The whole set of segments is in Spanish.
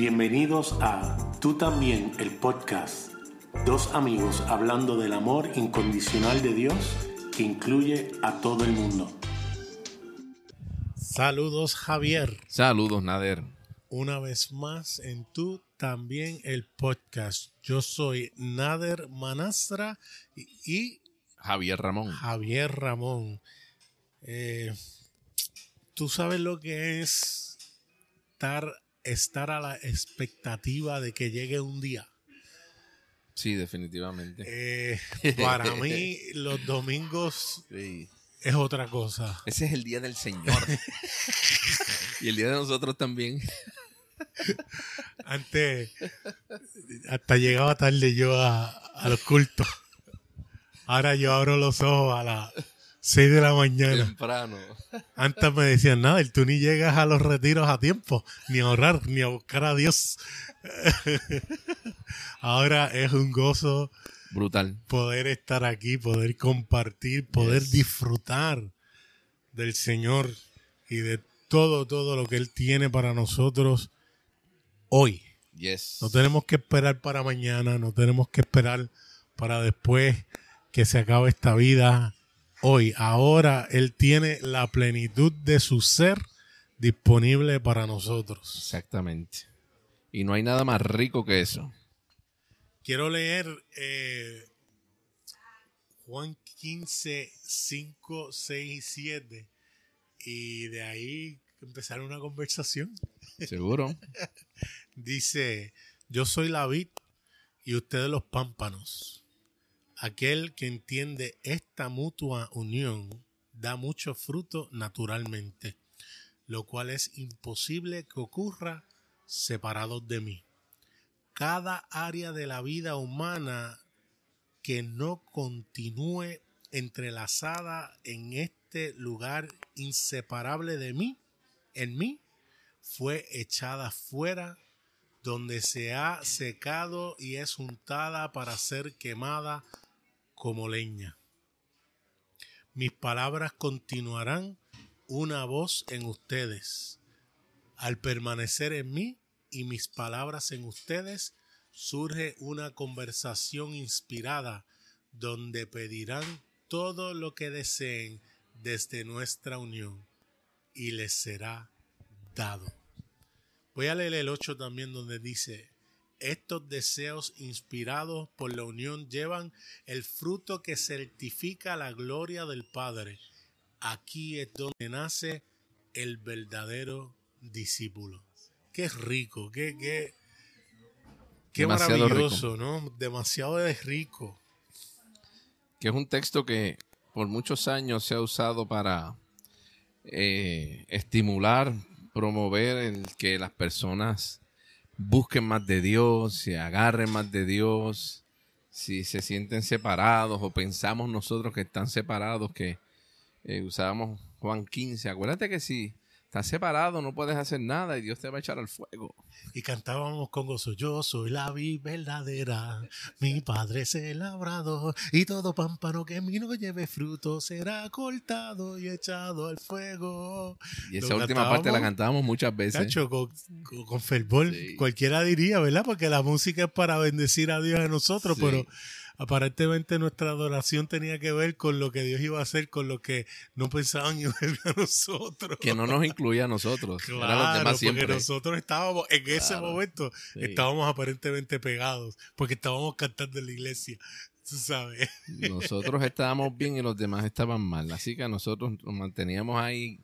Bienvenidos a Tú también, el podcast. Dos amigos hablando del amor incondicional de Dios que incluye a todo el mundo. Saludos Javier. Saludos Nader. Una vez más en Tú también el podcast. Yo soy Nader Manastra y, Javier Ramón. Javier Ramón. Eh, Tú sabes lo que es estar estar a la expectativa de que llegue un día. Sí, definitivamente. Eh, para mí, los domingos es otra cosa. Ese es el día del Señor. y el día de nosotros también. Antes, hasta llegaba tarde yo a, a los cultos. Ahora yo abro los ojos a la 6 de la mañana. Temprano. Antes me decían, nada, tú ni llegas a los retiros a tiempo, ni a ahorrar, ni a buscar a Dios. Ahora es un gozo brutal poder estar aquí, poder compartir, poder disfrutar del Señor y de todo, todo lo que Él tiene para nosotros hoy. Yes. No tenemos que esperar para mañana, no tenemos que esperar para después que se acabe esta vida hoy, ahora Él tiene la plenitud de su ser disponible para nosotros. Exactamente. Y no hay nada más rico que eso. Quiero leer eh, Juan 15, 5, 6 y 7 y de ahí empezar una conversación. Seguro. Dice, yo soy la vid y ustedes los pámpanos. Aquel que entiende esta mutua unión da mucho fruto naturalmente, lo cual es imposible que ocurra separados de mí. Cada área de la vida humana que no continúe entrelazada en este lugar inseparable de mí, en mí, fue echada fuera, donde se ha secado y es untada para ser quemada como leña. Mis palabras continuarán una voz en ustedes. Al permanecer en mí y mis palabras en ustedes, surge una conversación inspirada donde pedirán todo lo que deseen desde nuestra unión y les será dado. Voy a leer el 8 también donde dice, estos deseos inspirados por la unión llevan el fruto que certifica la gloria del Padre. Aquí es donde nace el verdadero discípulo. Qué rico, qué, qué, qué maravilloso, ¿no? Demasiado rico. Que es un texto que por muchos años se ha usado para eh, estimular, promover el que las personas busquen más de Dios, se agarren más de Dios, si se sienten separados o pensamos nosotros que están separados, que eh, usábamos Juan 15. Acuérdate que si estás separado, no puedes hacer nada y Dios te va a echar al fuego. Y cantábamos con gozo, yo soy la vida verdadera, mi padre es el labrador, y todo pámpano que en mí no lleve fruto será cortado y echado al fuego. Y esa última parte la cantábamos muchas veces. con, fervor, cualquiera diría, ¿verdad? Porque la música es para bendecir a Dios a nosotros, pero aparentemente nuestra adoración tenía que ver con lo que Dios iba a hacer, con lo que no pensaban y a nosotros. Que no nos incluía a nosotros. Claro, porque nosotros estábamos, en ese momento, estábamos aparentemente pegados, porque estábamos cantando en la iglesia. Tú sabes. Nosotros estábamos bien y los demás estaban mal. Así que nosotros nos manteníamos ahí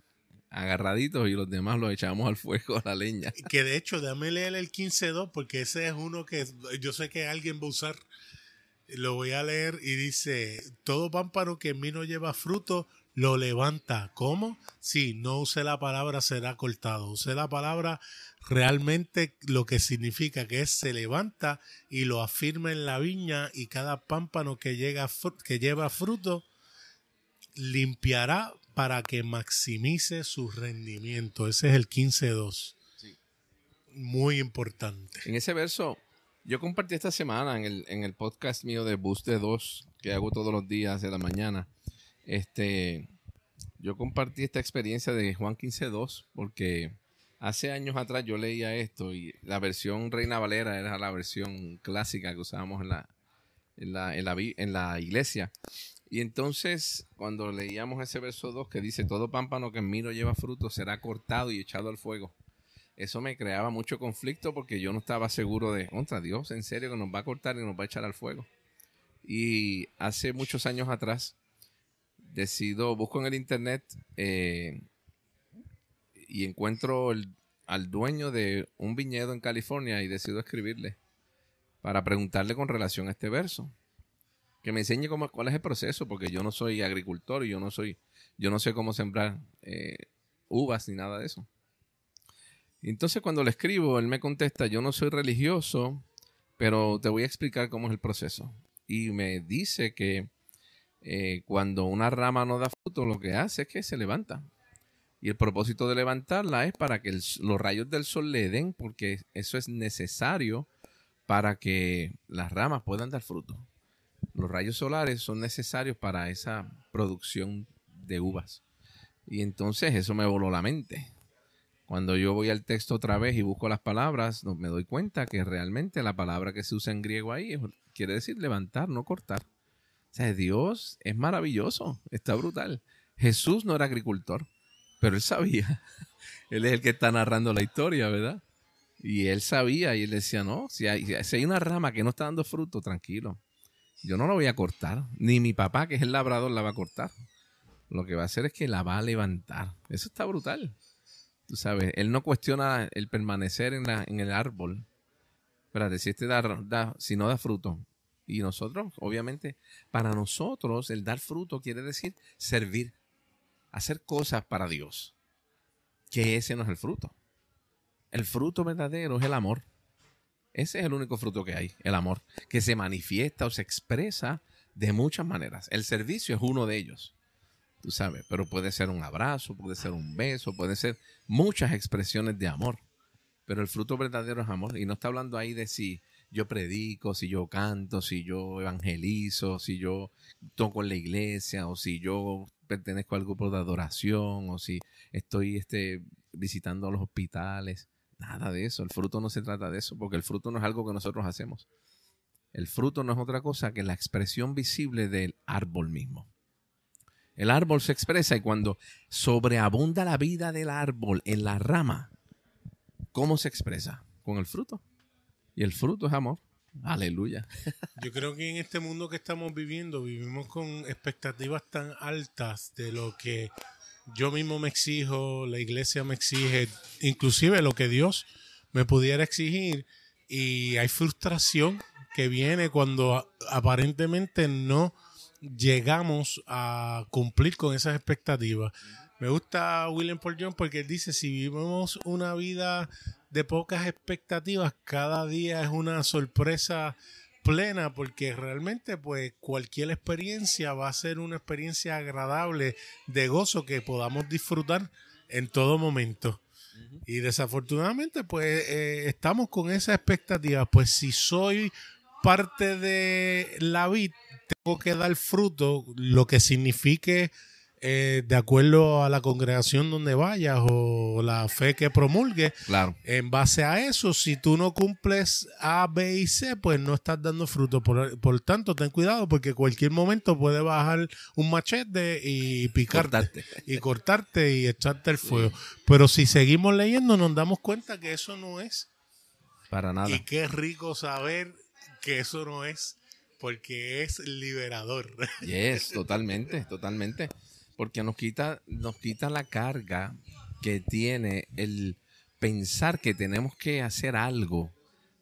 agarraditos y los demás los echábamos al fuego, a la leña. Que de hecho, déjame leer el 15.2 porque ese es uno que yo sé que alguien va a usar lo voy a leer y dice, todo pámpano que en mí no lleva fruto, lo levanta. ¿Cómo? Sí, no use la palabra será cortado. Use la palabra realmente lo que significa que es se levanta y lo afirma en la viña y cada pámpano que, llega, que lleva fruto limpiará para que maximice su rendimiento. Ese es el 15.2. Sí. Muy importante. En ese verso yo compartí esta semana en el, en el podcast mío de Boost 2, que hago todos los días de la mañana. Este, yo compartí esta experiencia de Juan 15.2 porque Hace años atrás yo leía esto y la versión Reina Valera era la versión clásica que usábamos en la, en la, en la, en la iglesia. Y entonces, cuando leíamos ese verso 2 que dice, todo pámpano que en mí no lleva fruto será cortado y echado al fuego. Eso me creaba mucho conflicto porque yo no estaba seguro de, contra Dios, en serio que nos va a cortar y nos va a echar al fuego. Y hace muchos años atrás, decido, busco en el internet eh, y encuentro al dueño de un viñedo en California y decido escribirle para preguntarle con relación a este verso. Que me enseñe cómo, cuál es el proceso, porque yo no soy agricultor y yo no soy, yo no sé cómo sembrar eh, uvas ni nada de eso. Entonces cuando le escribo, él me contesta, yo no soy religioso, pero te voy a explicar cómo es el proceso. Y me dice que eh, cuando una rama no da fruto, lo que hace es que se levanta. Y el propósito de levantarla es para que los rayos del sol le den, porque eso es necesario para que las ramas puedan dar fruto. Los rayos solares son necesarios para esa producción de uvas. Y entonces eso me voló la mente. Cuando yo voy al texto otra vez y busco las palabras, me doy cuenta que realmente la palabra que se usa en griego ahí quiere decir levantar, no cortar. O sea, Dios es maravilloso, está brutal. Jesús no era agricultor, pero él sabía. él es el que está narrando la historia, ¿verdad? Y él sabía y él decía, no, si hay, si hay una rama que no está dando fruto, tranquilo. Yo no la voy a cortar. Ni mi papá, que es el labrador, la va a cortar. Lo que va a hacer es que la va a levantar. Eso está brutal. Tú sabes, él no cuestiona el permanecer en, la, en el árbol. Espérate, si este da, si no da fruto. Y nosotros, obviamente, para nosotros el dar fruto quiere decir servir, hacer cosas para Dios. Que ese no es el fruto. El fruto verdadero es el amor. Ese es el único fruto que hay, el amor, que se manifiesta o se expresa de muchas maneras. El servicio es uno de ellos, tú sabes, pero puede ser un abrazo, puede ser un beso, puede ser muchas expresiones de amor. Pero el fruto verdadero es amor. Y no está hablando ahí de si yo predico, si yo canto, si yo evangelizo, si yo toco en la iglesia, o si yo pertenezco al grupo de adoración, o si estoy este, visitando los hospitales. Nada de eso. El fruto no se trata de eso, porque el fruto no es algo que nosotros hacemos. El fruto no es otra cosa que la expresión visible del árbol mismo. El árbol se expresa y cuando sobreabunda la vida del árbol en la rama, ¿cómo se expresa? Con el fruto. Y el fruto es amor. Aleluya. Yo creo que en este mundo que estamos viviendo vivimos con expectativas tan altas de lo que yo mismo me exijo, la iglesia me exige, inclusive lo que Dios me pudiera exigir y hay frustración que viene cuando aparentemente no llegamos a cumplir con esas expectativas. Me gusta William Paul John porque él dice, si vivimos una vida de pocas expectativas, cada día es una sorpresa plena porque realmente pues cualquier experiencia va a ser una experiencia agradable de gozo que podamos disfrutar en todo momento. Y desafortunadamente pues eh, estamos con esa expectativa, pues si soy parte de la vid, tengo que dar fruto, lo que signifique eh, de acuerdo a la congregación donde vayas o la fe que promulgue. Claro. En base a eso, si tú no cumples A, B y C, pues no estás dando fruto. Por, por tanto, ten cuidado porque cualquier momento puede bajar un machete y picarte y cortarte y echarte el fuego. Pero si seguimos leyendo, nos damos cuenta que eso no es. Para nada. Y qué rico saber que eso no es porque es liberador. Yes, totalmente, totalmente porque nos quita, nos quita la carga que tiene el pensar que tenemos que hacer algo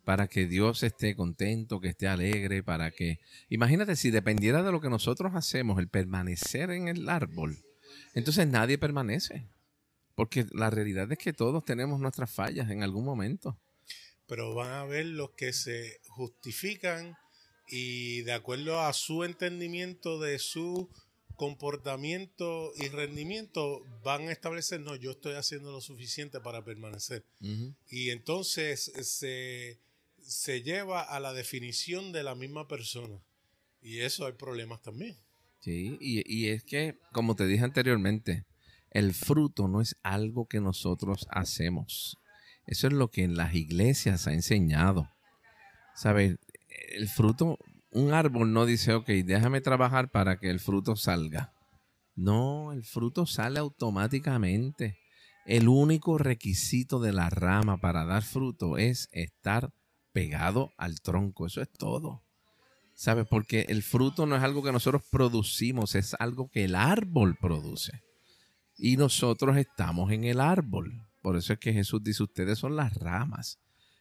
para que Dios esté contento, que esté alegre, para que... Imagínate si dependiera de lo que nosotros hacemos, el permanecer en el árbol, entonces nadie permanece, porque la realidad es que todos tenemos nuestras fallas en algún momento. Pero van a ver los que se justifican y de acuerdo a su entendimiento de su comportamiento y rendimiento van a establecer, no, yo estoy haciendo lo suficiente para permanecer. Y entonces se, se lleva a la definición de la misma persona. Y eso hay problemas también. Sí, y, y es que, como te dije anteriormente, El fruto no es algo que nosotros hacemos. Eso es lo que en las iglesias ha enseñado. ¿Sabes? El fruto, un árbol no dice, ok, déjame trabajar para que el fruto salga. No, el fruto sale automáticamente. El único requisito de la rama para dar fruto es estar pegado al tronco. Eso es todo. ¿Sabes? Porque el fruto no es algo que nosotros producimos, es algo que el árbol produce. Y nosotros estamos en el árbol. Por eso es que Jesús dice, ustedes son las ramas.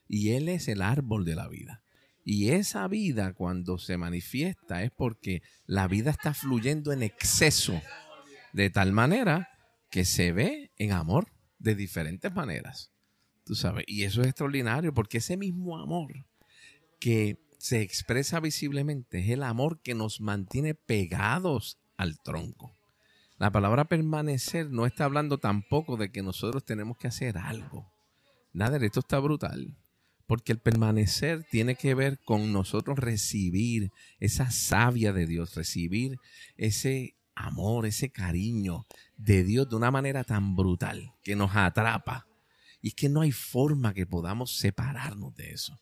Y Él es el árbol de la vida. Y esa vida cuando se manifiesta es porque la vida está fluyendo en exceso. De tal manera que se ve en amor de diferentes maneras. Tú sabes, y eso es extraordinario porque ese mismo amor que se expresa visiblemente es el amor que nos mantiene pegados al tronco. La palabra permanecer no está hablando tampoco de que nosotros tenemos que hacer algo. Nada esto está brutal. Porque el permanecer tiene que ver con nosotros recibir esa savia de Dios, recibir ese amor, ese cariño de Dios de una manera tan brutal que nos atrapa. Y es que no hay forma que podamos separarnos de eso.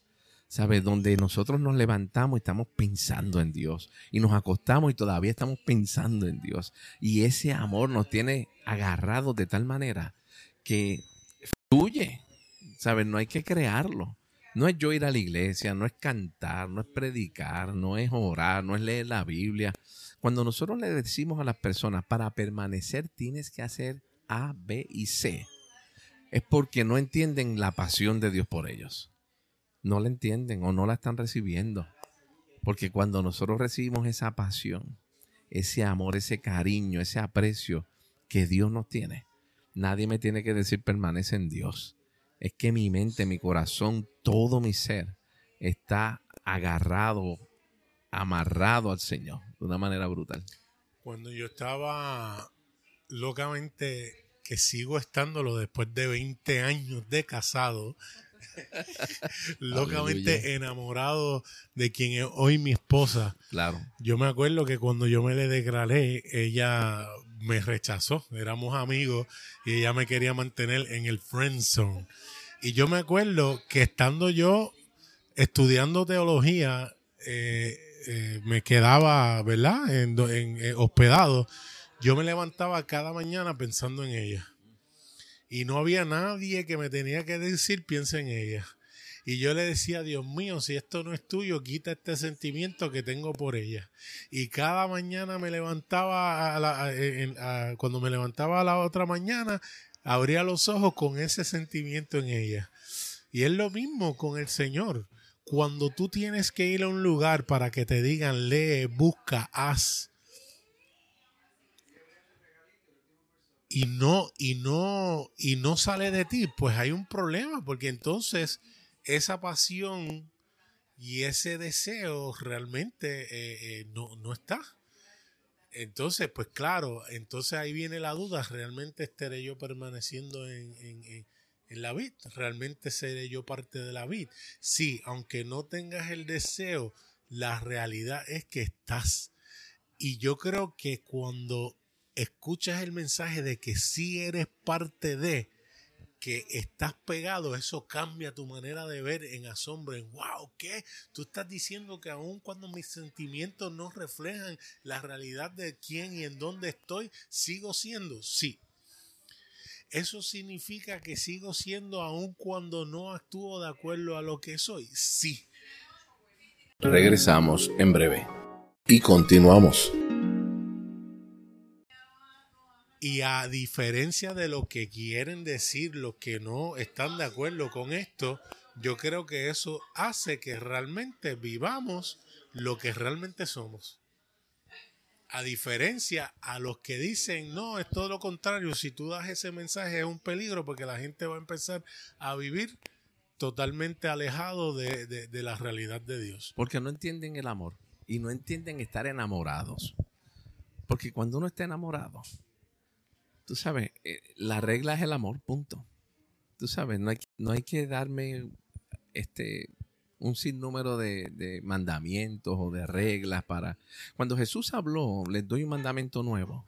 ¿Sabes? Donde nosotros nos levantamos estamos pensando en Dios. Y nos acostamos y todavía estamos pensando en Dios. Y ese amor nos tiene agarrados de tal manera que fluye. ¿Sabes? No hay que crearlo. No es yo ir a la iglesia, no es cantar, no es predicar, no es orar, no es leer la Biblia. Cuando nosotros le decimos a las personas, para permanecer tienes que hacer A, B y C, es porque no entienden la pasión de Dios por ellos. No la entienden o no la están recibiendo. Porque cuando nosotros recibimos esa pasión, ese amor, ese cariño, ese aprecio que Dios nos tiene, nadie me tiene que decir permanece en Dios. Es que mi mente, mi corazón, todo mi ser está agarrado amarrado al Señor de una manera brutal. Cuando yo estaba locamente, que sigo estándolo después de 20 años de casado, locamente enamorado de quien es hoy mi esposa. Claro. Yo me acuerdo que cuando yo me le declaré, ella me rechazó. Éramos amigos y ella me quería mantener en el friend zone. Y yo me acuerdo que estando yo estudiando teología, eh, eh, me quedaba, ¿verdad? En, eh, hospedado, yo me levantaba cada mañana pensando en ella. Y no había nadie que me tenía que decir, piensa en ella. Y yo le decía, Dios mío, si esto no es tuyo, quita este sentimiento que tengo por ella. Y cada mañana me levantaba, cuando me levantaba la otra mañana, abría los ojos con ese sentimiento en ella. Y es lo mismo con el Señor cuando tú tienes que ir a un lugar para que te digan lee, busca, haz. Y no, y no, y no sale de ti, pues hay un problema, porque entonces esa pasión y ese deseo realmente eh, eh, no, no, está. Entonces, pues claro, entonces ahí viene la duda, ¿realmente estaré yo permaneciendo en, en en la vid. Realmente seré yo parte de la vid. Sí, aunque no tengas el deseo, la realidad es que estás. Y yo creo que cuando escuchas el mensaje de que sí eres parte de, que estás pegado, eso cambia tu manera de ver en asombro, en wow, ¿qué? Tú estás diciendo que aun cuando mis sentimientos no reflejan la realidad de quién y en dónde estoy, sigo siendo, sí, ¿Eso significa que sigo siendo aun cuando no actúo de acuerdo a lo que soy? Sí. Regresamos en breve y continuamos. Y a diferencia de lo que quieren decir los que no están de acuerdo con esto, yo creo que eso hace que realmente vivamos lo que realmente somos. A diferencia a los que dicen, no, es todo lo contrario, si tú das ese mensaje es un peligro porque la gente va a empezar a vivir totalmente alejado de, la realidad de Dios. Porque no entienden el amor y no entienden estar enamorados. Porque cuando uno está enamorado, tú sabes, eh, la regla es el amor, punto. Tú sabes, no hay, no hay que darme este un sinnúmero de, mandamientos o de reglas para... Cuando Jesús habló, les doy un mandamiento nuevo,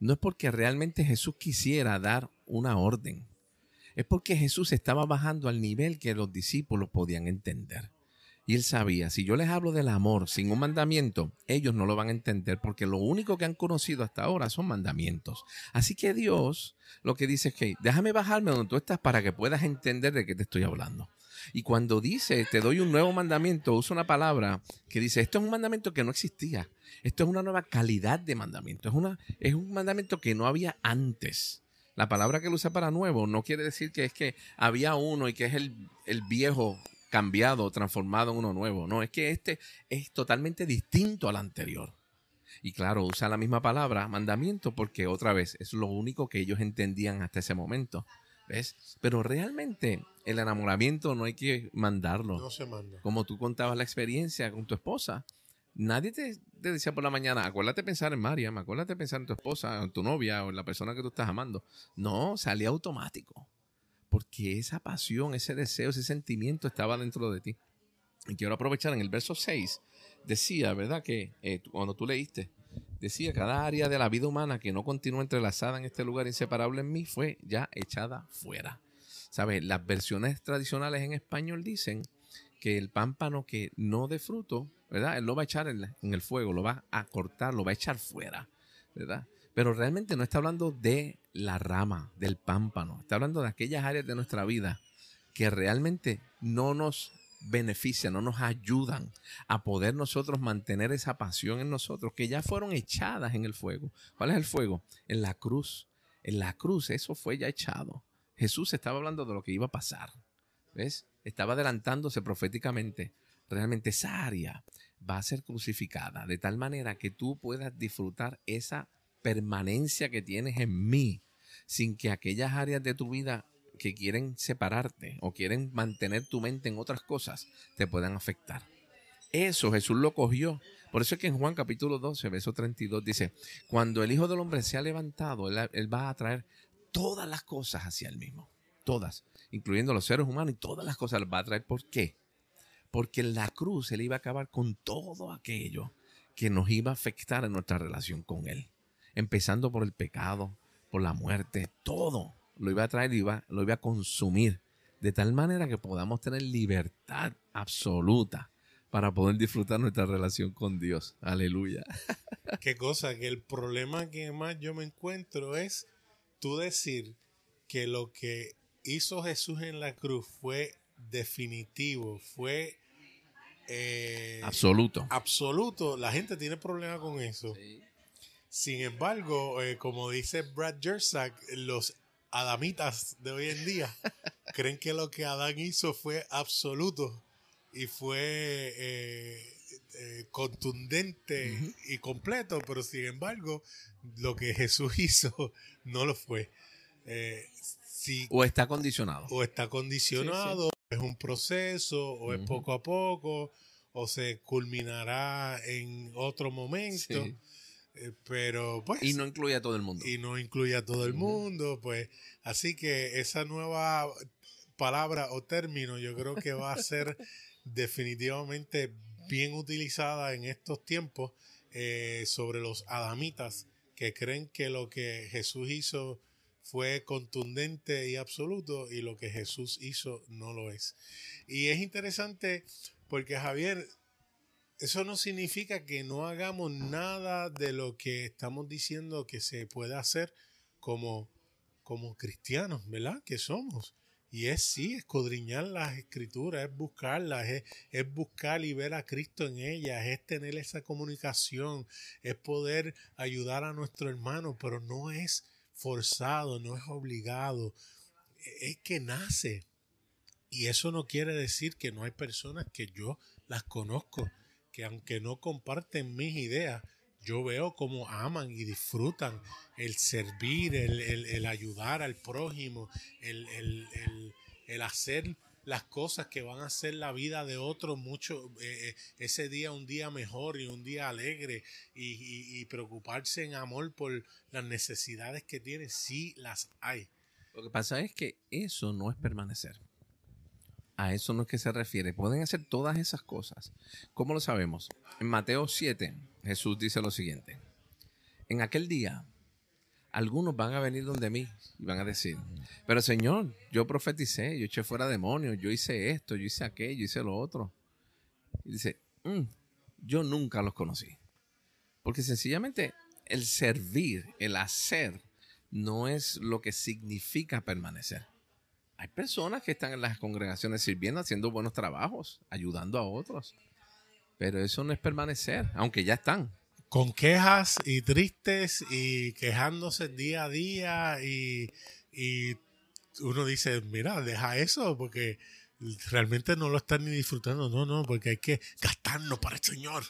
no es porque realmente Jesús quisiera dar una orden. Es porque Jesús estaba bajando al nivel que los discípulos podían entender. Y él sabía, si yo les hablo del amor sin un mandamiento, ellos no lo van a entender porque lo único que han conocido hasta ahora son mandamientos. Así que Dios lo que dice es que déjame bajarme donde tú estás para que puedas entender de qué te estoy hablando. Y cuando dice, te doy un nuevo mandamiento, usa una palabra que dice, esto es un mandamiento que no existía. Esto es una nueva calidad de mandamiento. Es, una, es un mandamiento que no había antes. La palabra que él usa para nuevo no quiere decir que es que había uno y que es el, el viejo cambiado, transformado en uno nuevo. No, es que este es totalmente distinto al anterior. Y claro, usa la misma palabra, mandamiento, porque otra vez es lo único que ellos entendían hasta ese momento. ¿Ves? Pero realmente el enamoramiento no hay que mandarlo. No se manda. Como tú contabas la experiencia con tu esposa. Nadie te, te decía por la mañana, acuérdate de pensar en Mariam, acuérdate de pensar en tu esposa, en tu novia o en la persona que tú estás amando. No, salía automático porque esa pasión, ese deseo, ese sentimiento estaba dentro de ti. Y quiero aprovechar en el verso 6, decía, ¿verdad? Que eh, cuando tú leíste, decía, cada área de la vida humana que no continúa entrelazada en este lugar inseparable en mí fue ya echada fuera. ¿Sabes? Las versiones tradicionales en español dicen que el pámpano que no dé fruto, ¿verdad? Él lo va a echar en, en el fuego, lo va a cortar, lo va a echar fuera, ¿verdad? Pero realmente no está hablando de la rama, del pámpano. Está hablando de aquellas áreas de nuestra vida que realmente no nos benefician, no nos ayudan a poder nosotros mantener esa pasión en nosotros, que ya fueron echadas en el fuego. ¿Cuál es el fuego? En la cruz. En la cruz eso fue ya echado. Jesús estaba hablando de lo que iba a pasar. ¿Ves? Estaba adelantándose proféticamente. Realmente esa área va a ser crucificada de tal manera que tú puedas disfrutar esa permanencia que tienes en mí, sin que aquellas áreas de tu vida que quieren separarte o quieren mantener tu mente en otras cosas te puedan afectar. Eso Jesús lo cogió. Por eso es que en Juan capítulo 12, verso 32 dice, cuando el Hijo del Hombre se ha levantado, él, va a traer todas las cosas hacia él mismo. Todas, incluyendo los seres humanos y todas las cosas las va a traer. ¿Por qué? Porque en la cruz él iba a acabar con todo aquello que nos iba a afectar en nuestra relación con él empezando por el pecado, por la muerte, todo lo iba a traer, iba, lo iba a consumir, de tal manera que podamos tener libertad absoluta para poder disfrutar nuestra relación con Dios. Aleluya. Qué cosa, que el problema que más yo me encuentro es tú decir que lo que hizo Jesús en la cruz fue definitivo, fue eh, absoluto. Absoluto. La gente tiene problema con eso. Sin embargo, eh, como dice Brad Jersak, los adamitas de hoy en día creen que lo que Adán hizo fue absoluto y fue eh, eh, contundente y completo, pero sin embargo, lo que Jesús hizo no lo fue. o está condicionado. O está condicionado, es un proceso, o es poco a poco, o se culminará en otro momento. Eh, pero pues y no incluye a todo el mundo. y no incluye a todo el mundo pues. Así que esa nueva palabra o término yo creo que va a ser definitivamente bien utilizada en estos tiempos eh, sobre los adamitas que creen que lo que Jesús hizo fue contundente y absoluto y lo que Jesús hizo no lo es. Y es interesante porque Javier eso no significa que no hagamos nada de lo que estamos diciendo que se puede hacer como, como cristianos, ¿verdad? Que somos. Y es sí, escudriñar las escrituras, es buscarlas, es, es, buscar y ver a Cristo en ellas, es tener esa comunicación, es poder ayudar a nuestro hermano, pero no es forzado, no es obligado, es que nace. Y eso no quiere decir que no hay personas que yo las conozco que aunque no comparten mis ideas, yo veo cómo aman y disfrutan el servir, el, ayudar al prójimo, el, hacer las cosas que van a hacer la vida de otros mucho, eh, eh, ese día un día mejor y un día alegre y, preocuparse en amor por las necesidades que tiene, sí las hay. Lo que pasa es que eso no es permanecer. A eso no es que se refiere. Pueden hacer todas esas cosas. ¿Cómo lo sabemos? En Mateo 7, Jesús dice lo siguiente. En aquel día algunos van a venir donde mí y van a decir, pero Señor, yo profeticé, yo eché fuera demonios, yo hice esto, yo hice aquello, yo hice lo otro. Y dice, "Mm, yo nunca los conocí. Porque sencillamente el servir, el hacer, no es lo que significa permanecer. Hay personas que están en las congregaciones sirviendo, haciendo buenos trabajos, ayudando a otros. Pero eso no es permanecer, aunque ya están. Con quejas y tristes y quejándose día a día y, y uno dice, mira, deja eso porque realmente no lo están ni disfrutando. No, no, porque hay que gastarnos para el Señor.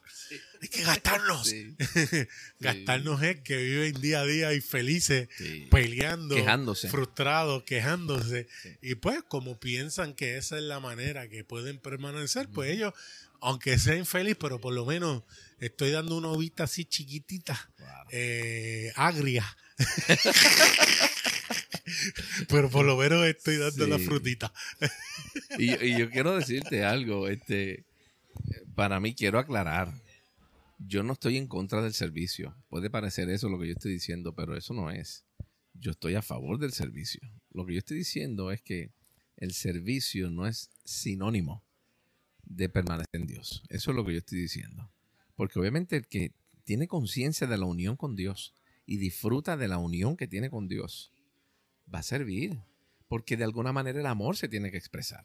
Hay que gastarnos. Sí, Gastarnos es que viven día a día y felices, sí. peleando, Quejándose. frustrados, quejándose. Y pues, como piensan que esa es la manera que pueden permanecer, pues ellos, aunque sean infelices, pero por lo menos estoy dando una ovita así chiquitita, Claro. eh, agria. pero por lo menos estoy dando Sí. la frutita. Y, y yo quiero decirte algo, este, para mí quiero aclarar, yo no estoy en contra del servicio. Puede parecer eso lo que yo estoy diciendo, pero eso no es. Yo estoy a favor del servicio. Lo que yo estoy diciendo es que el servicio no es sinónimo de permanecer en Dios. Eso es lo que yo estoy diciendo. Porque obviamente el que tiene conciencia de la unión con Dios y disfruta de la unión que tiene con Dios, va a servir. Porque de alguna manera el amor se tiene que expresar.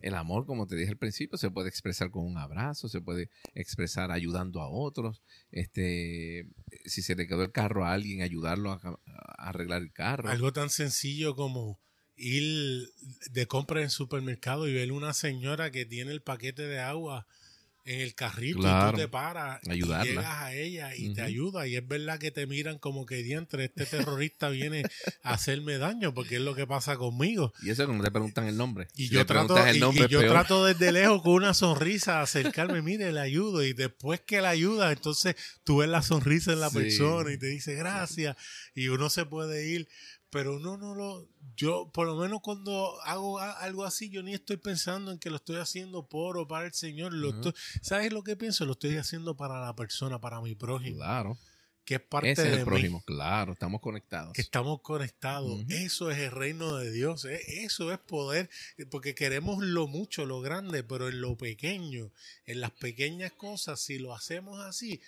El amor, como te dije al principio, se puede expresar con un abrazo, se puede expresar ayudando a otros. Este, si se le quedó el carro a alguien, ayudarlo a, a arreglar el carro. Algo tan sencillo como ir de compra en supermercado y ver una señora que tiene el paquete de agua en el carrito y tú te paras Ayudarla. y llegas a ella y te ayuda y es verdad que te miran como que diantre este terrorista viene a hacerme daño porque es lo que pasa conmigo Y eso que no te preguntan el nombre. y Si yo trato el nombre, y yo trato desde lejos con una sonrisa acercarme mire le ayudo y después que la ayuda entonces tú ves la sonrisa en la Sí. persona y te dice gracias y uno se puede ir pero uno no lo yo por lo menos cuando hago a- algo así yo ni estoy pensando en que lo estoy haciendo por o para el Señor lo estoy- sabes lo que pienso lo estoy haciendo para la persona para mi prójimo Claro. que es parte Ese es de el mí prójimo. Claro, estamos conectados. que estamos conectados. Eso es el reino de Dios. ¿eh? Eso es poder, porque queremos lo mucho, lo grande, pero en lo pequeño, en las pequeñas cosas, si lo hacemos así,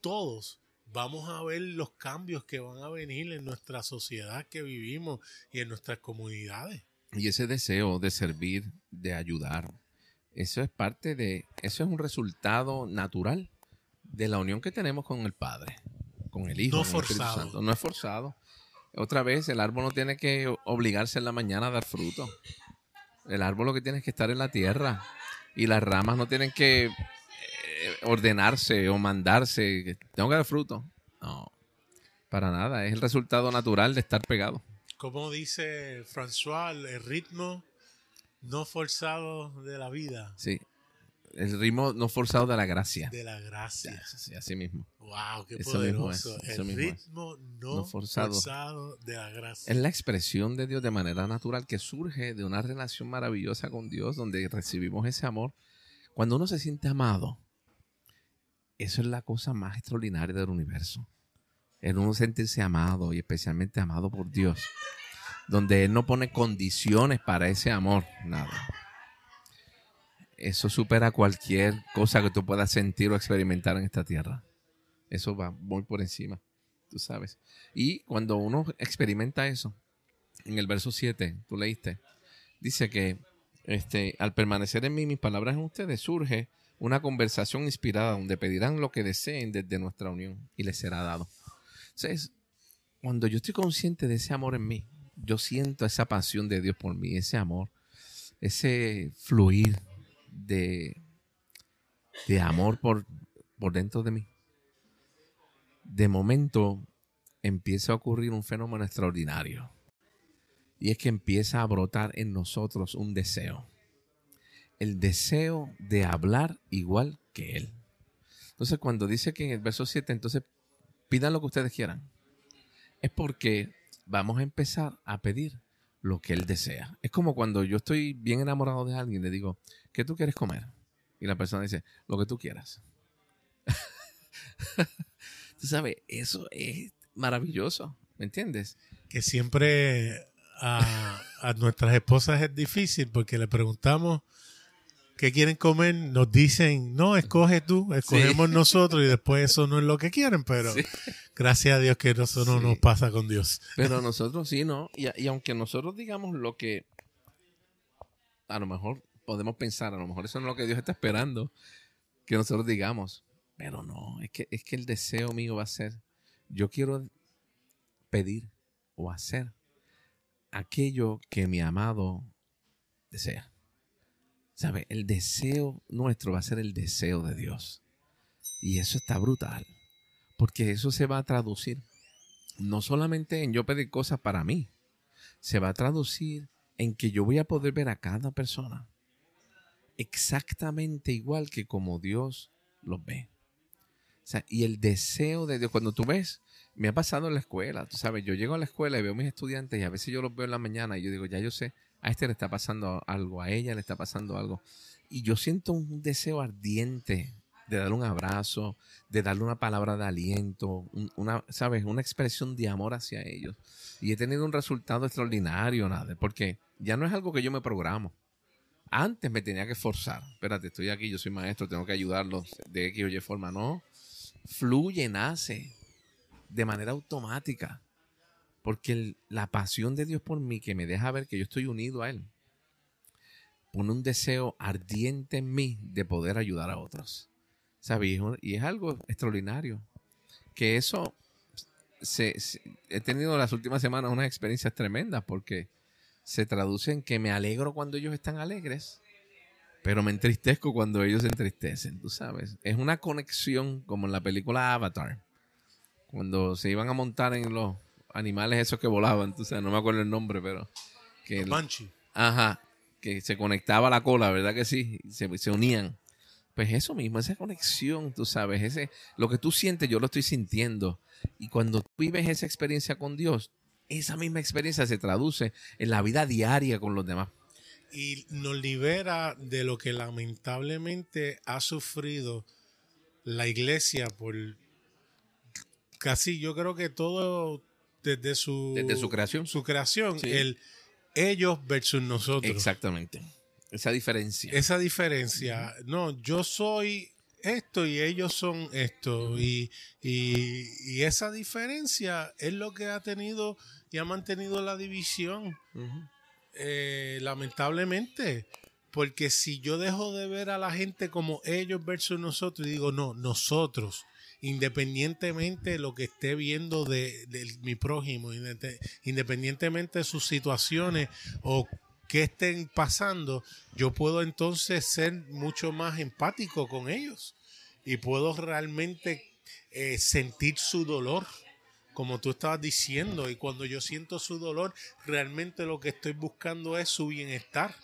todos vamos a ver los cambios que van a venir en nuestra sociedad que vivimos y en nuestras comunidades. Y ese deseo de servir, de ayudar, eso es parte de, eso es un resultado natural de la unión que tenemos con el Padre, con el Hijo, No forzado. Santo. No es forzado. Otra vez, el árbol no tiene que obligarse en la mañana a dar fruto. El árbol lo que tiene es que estar en la tierra. Y las ramas no tienen que ordenarse o mandarse. Tengo que dar fruto. No, para nada. Es el resultado natural de estar pegado. Como dice François, el ritmo no forzado de la vida, Sí. El ritmo no forzado de la gracia. de la gracia. Sí, sí, así mismo. Wow, qué Eso es, poderoso. eso el es. ritmo no, No forzado. forzado. de la gracia. Es la expresión de Dios de manera natural que surge de una relación maravillosa con Dios donde recibimos ese amor. Cuando uno se siente amado, eso es la cosa más extraordinaria del universo. El uno sentirse amado y especialmente amado por Dios. Donde Él no pone condiciones para ese amor, nada. Eso supera cualquier cosa que tú puedas sentir o experimentar en esta tierra. Eso va muy por encima, tú sabes. Y cuando uno experimenta eso, en el verso 7, tú leíste, dice que este, al permanecer en mí, mis palabras en ustedes, surge una conversación inspirada donde pedirán lo que deseen desde nuestra unión y les será dado. Entonces, cuando yo estoy consciente de ese amor en mí, yo siento esa pasión de Dios por mí, ese amor, ese fluir de, de amor por, por dentro de mí. De momento empieza a ocurrir un fenómeno extraordinario. Y es que empieza a brotar en nosotros un deseo. El deseo de hablar igual que Él. Entonces, cuando dice que en el verso 7, entonces pidan lo que ustedes quieran. Es porque vamos a empezar a pedir lo que Él desea. Es como cuando yo estoy bien enamorado de alguien, le digo, ¿qué tú quieres comer? Y la persona dice, lo que tú quieras. sabes, eso es maravilloso. ¿Me entiendes? Que siempre a, a nuestras esposas es difícil porque le preguntamos qué quieren comer, nos dicen, no, escoge tú, escogemos nosotros y después eso no es lo que quieren, pero gracias a Dios que eso no nos pasa con Dios. Pero nosotros sí, ¿no? Y, y aunque nosotros digamos lo que a lo mejor podemos pensar, a lo mejor eso no es lo que Dios está esperando que nosotros digamos, pero no, es que, es que el deseo mío va a ser, yo quiero pedir o hacer aquello que mi amado desea. El deseo nuestro va a ser el deseo de Dios. Y eso está brutal. Porque eso se va a traducir no solamente en yo pedir cosas para mí, se va a traducir en que yo voy a poder ver a cada persona exactamente igual que como Dios los ve. O sea, y el deseo de Dios, cuando tú ves, me ha pasado en la escuela, tú sabes, yo llego a la escuela y veo a mis estudiantes y a veces yo los veo en la mañana y yo digo, ya yo sé, a este le está pasando algo, a ella le está pasando algo. Y yo siento un deseo ardiente de darle un abrazo, de darle una palabra de aliento, una, ¿sabes? Una expresión de amor hacia ellos. Y he tenido un resultado extraordinario, nada, porque ya no es algo que yo me programo. Antes me tenía que forzar. Espérate, estoy aquí, yo soy maestro, tengo que ayudarlos de X o Y forma. No, fluye, nace de manera automática. Porque la pasión de Dios por mí, que me deja ver que yo estoy unido a Él, pone un deseo ardiente en mí de poder ayudar a otros. ¿Sabes? Y es algo extraordinario. Que eso se, he tenido las últimas semanas unas experiencias tremendas porque se traduce en que me alegro cuando ellos están alegres, pero me entristezco cuando ellos se entristecen, tú sabes. Es una conexión como en la película Avatar, cuando se iban a montar en los animales esos que volaban, tú sabes, no me acuerdo el nombre, pero... Que Ajá, que se conectaba la cola, ¿verdad que sí? Se, se unían. Pues eso mismo, esa conexión, tú sabes, ese, lo que tú sientes, yo lo estoy sintiendo. Y cuando vives esa experiencia con Dios, esa misma experiencia se traduce en la vida diaria con los demás. Y nos libera de lo que lamentablemente ha sufrido la iglesia por casi, yo creo que todo desde su, desde su creación. Su creación, el ellos versus nosotros. Exactamente. Esa diferencia. Esa diferencia. No, yo soy esto y ellos son esto. Y, y, esa diferencia es lo que ha tenido y ha mantenido la división. Eh, lamentablemente. Porque si yo dejo de ver a la gente como ellos versus nosotros y digo, no, nosotros, independientemente de lo que esté viendo de, mi prójimo, independientemente de sus situaciones o que estén pasando, yo puedo entonces ser mucho más empático con ellos y puedo realmente eh, sentir su dolor, como tú estabas diciendo, y cuando yo siento su dolor, realmente lo que estoy buscando es su bienestar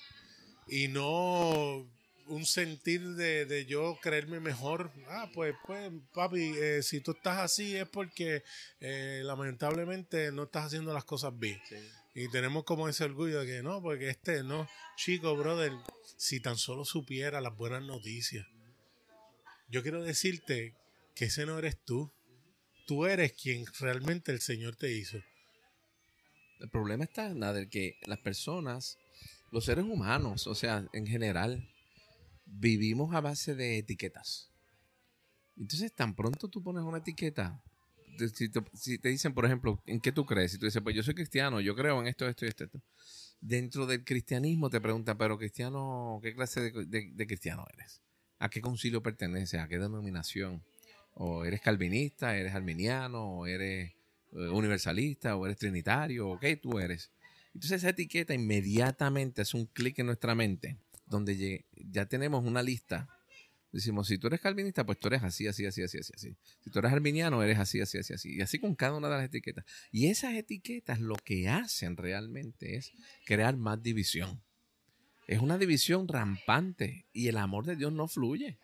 y no un sentir de, de, yo creerme mejor. Ah, pues, pues, papi, eh, si tú estás así es porque eh, lamentablemente no estás haciendo las cosas bien. Y tenemos como ese orgullo de que no, porque este no. Chico, brother, si tan solo supiera las buenas noticias. Yo quiero decirte que ese no eres tú. Tú eres quien realmente el Señor te hizo. El problema está en nada, que las personas, los seres humanos, o sea, en general, vivimos a base de etiquetas. Entonces, tan pronto tú pones una etiqueta, si te, dicen, por ejemplo, ¿en qué tú crees? Si tú dices, pues yo soy cristiano, yo creo en esto, esto y esto, Dentro del cristianismo te preguntan, pero cristiano, ¿qué clase de, cristiano eres? ¿A qué concilio perteneces? ¿A qué denominación? ¿O eres calvinista, eres arminiano, o eres eh, universalista, o eres trinitario, o qué tú eres? Entonces esa etiqueta inmediatamente hace un clic en nuestra mente donde ya tenemos una lista. Decimos, si tú eres calvinista, pues tú eres así, así, así, así, así, así. Si tú eres arminiano, eres así, así, así, así. Y así con cada una de las etiquetas. Y esas etiquetas lo que hacen realmente es crear más división. Es una división rampante y el amor de Dios no fluye.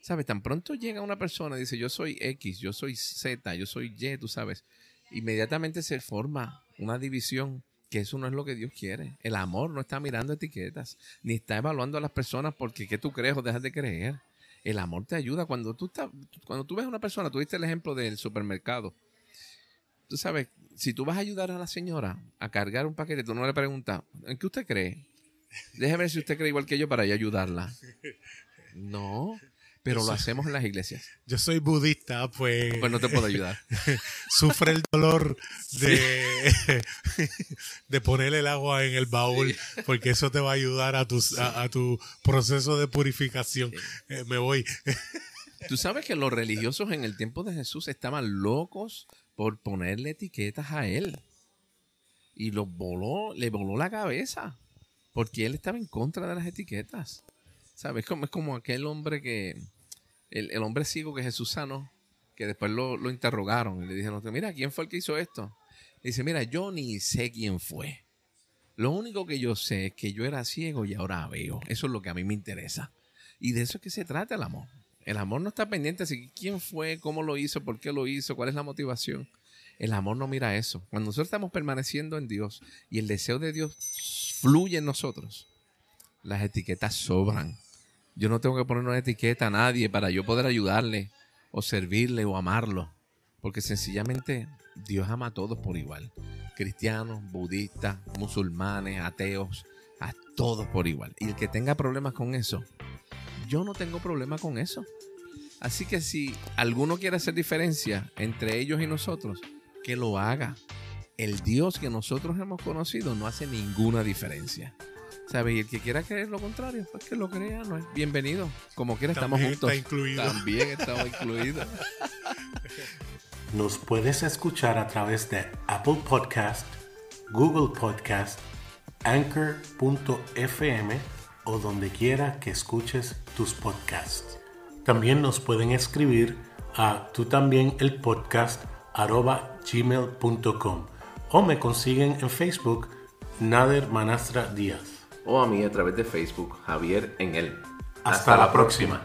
¿Sabes? Tan pronto llega una persona y dice, yo soy X, yo soy Z, yo soy Y, tú sabes. Inmediatamente se forma una división que eso no es lo que Dios quiere. El amor no está mirando etiquetas, ni está evaluando a las personas porque qué tú crees o dejas de creer. El amor te ayuda cuando tú estás, cuando tú ves a una persona, tú viste el ejemplo del supermercado. Tú sabes, si tú vas a ayudar a la señora a cargar un paquete, tú no le preguntas, ¿en qué usted cree? Déjeme ver si usted cree igual que yo para ayudarla. No, pero lo hacemos en las iglesias. Yo soy budista, pues. Pues no te puedo ayudar. Sufre el dolor de, de poner el agua en el baúl, porque eso te va a ayudar a tu, a, tu proceso de purificación. Eh, me voy. Tú sabes que los religiosos en el tiempo de Jesús estaban locos por ponerle etiquetas a él. Y los voló, le voló la cabeza. Porque él estaba en contra de las etiquetas. ¿Sabes? Como, es como aquel hombre que. El, hombre ciego que Jesús sanó, que después lo, interrogaron y le dijeron: Mira, ¿quién fue el que hizo esto? dice: Mira, yo ni sé quién fue. Lo único que yo sé es que yo era ciego y ahora veo. Eso es lo que a mí me interesa. Y de eso es que se trata el amor. El amor no está pendiente de quién fue, cómo lo hizo, por qué lo hizo, cuál es la motivación. El amor no mira eso. Cuando nosotros estamos permaneciendo en Dios y el deseo de Dios fluye en nosotros, las etiquetas sobran. Yo no tengo que poner una etiqueta a nadie para yo poder ayudarle o servirle o amarlo. Porque sencillamente Dios ama a todos por igual. Cristianos, budistas, musulmanes, ateos, a todos por igual. Y el que tenga problemas con eso, yo no tengo problema con eso. Así que si alguno quiere hacer diferencia entre ellos y nosotros, que lo haga. El Dios que nosotros hemos conocido no hace ninguna diferencia. ¿Sabes? Y el que quiera creer lo contrario, pues que lo crea, no es bienvenido. Como quiera, estamos juntos. También estamos incluidos. Nos puedes escuchar a través de Apple Podcast, Google Podcast, Anchor.fm o donde quiera que escuches tus podcasts. También nos pueden escribir a tú también el podcast arroba gmail.com o me consiguen en Facebook Nader Manastra Díaz. O a mí a través de Facebook Javier en él. Hasta, la próxima.